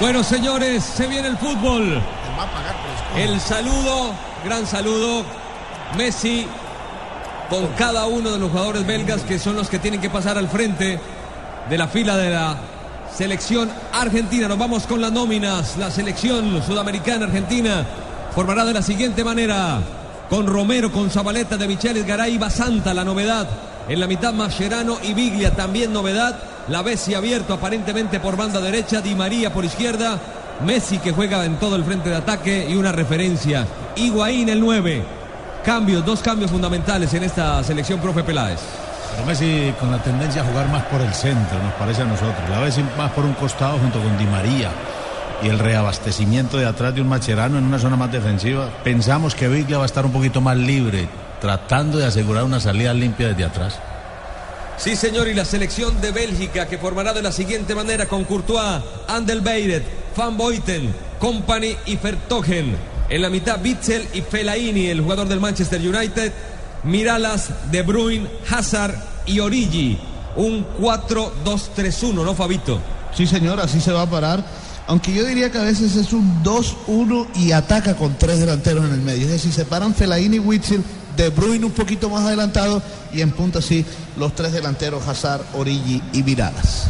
Bueno, señores, se viene el fútbol. El saludo, gran saludo. Messi con cada uno de los jugadores belgas que son los que tienen que pasar al frente de la fila de la selección argentina. Nos vamos con las nóminas. La selección sudamericana argentina formará de la siguiente manera. Con Romero, con Zabaleta de Micheles, Garay, Basanta, la novedad. En la mitad Mascherano y Biglia, también novedad. La Bessi abierto aparentemente por banda derecha, Di María por izquierda. Messi que juega en todo el frente de ataque y una referencia. Higuaín el 9. Cambios, dos cambios fundamentales en esta selección, profe Peláez. Pero Messi con la tendencia a jugar más por el centro, nos parece a nosotros. La vez más por un costado junto con Di María. Y el reabastecimiento de atrás de un Macherano en una zona más defensiva. Pensamos que Biglia va a estar un poquito más libre, tratando de asegurar una salida limpia desde atrás. Sí, señor, y la selección de Bélgica que formará de la siguiente manera con Courtois, Andel Beiret, Van Boyten, Company y Vertogen. En la mitad, Bitzel y Fellaini, el jugador del Manchester United. Miralas, De Bruyne, Hazard y Origi. Un 4-2-3-1, ¿no, Fabito? Sí, señor, así se va a parar. Aunque yo diría que a veces es un 2-1 y ataca con tres delanteros en el medio. Es decir, se paran Fellaini y Witzel, De Bruyne un poquito más adelantado y en punta sí los tres delanteros Hazard, Origi y Miralas.